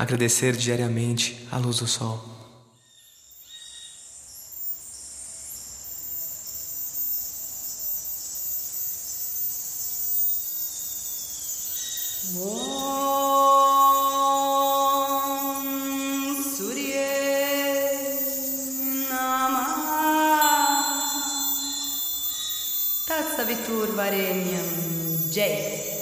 agradecer diariamente a luz do sol. Savitur Varenyam Jai.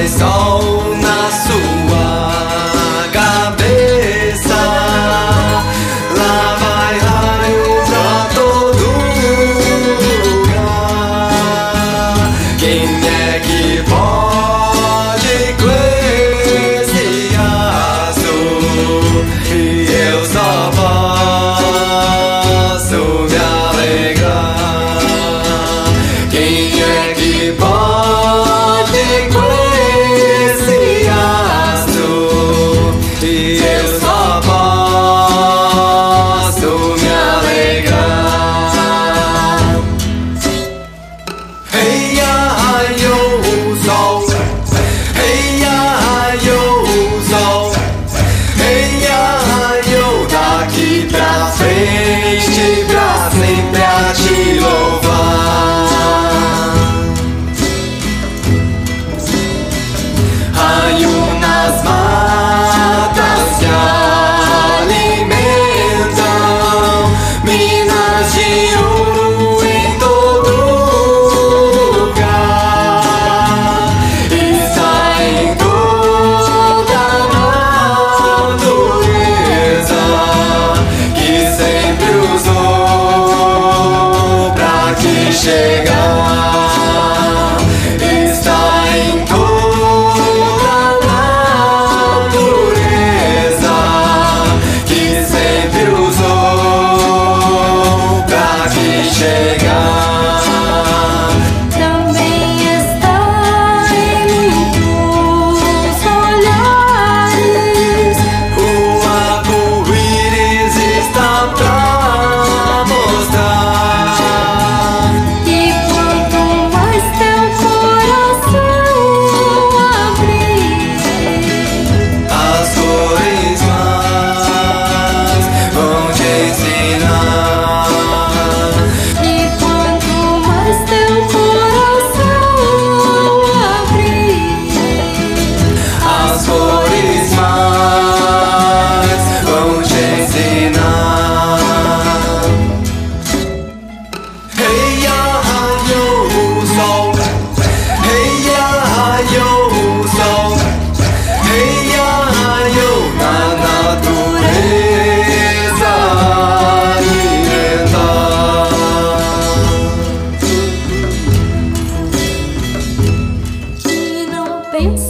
faz sol na sua cabeça. Lá vai raio pra todo lugar. Quem é chega. Oi.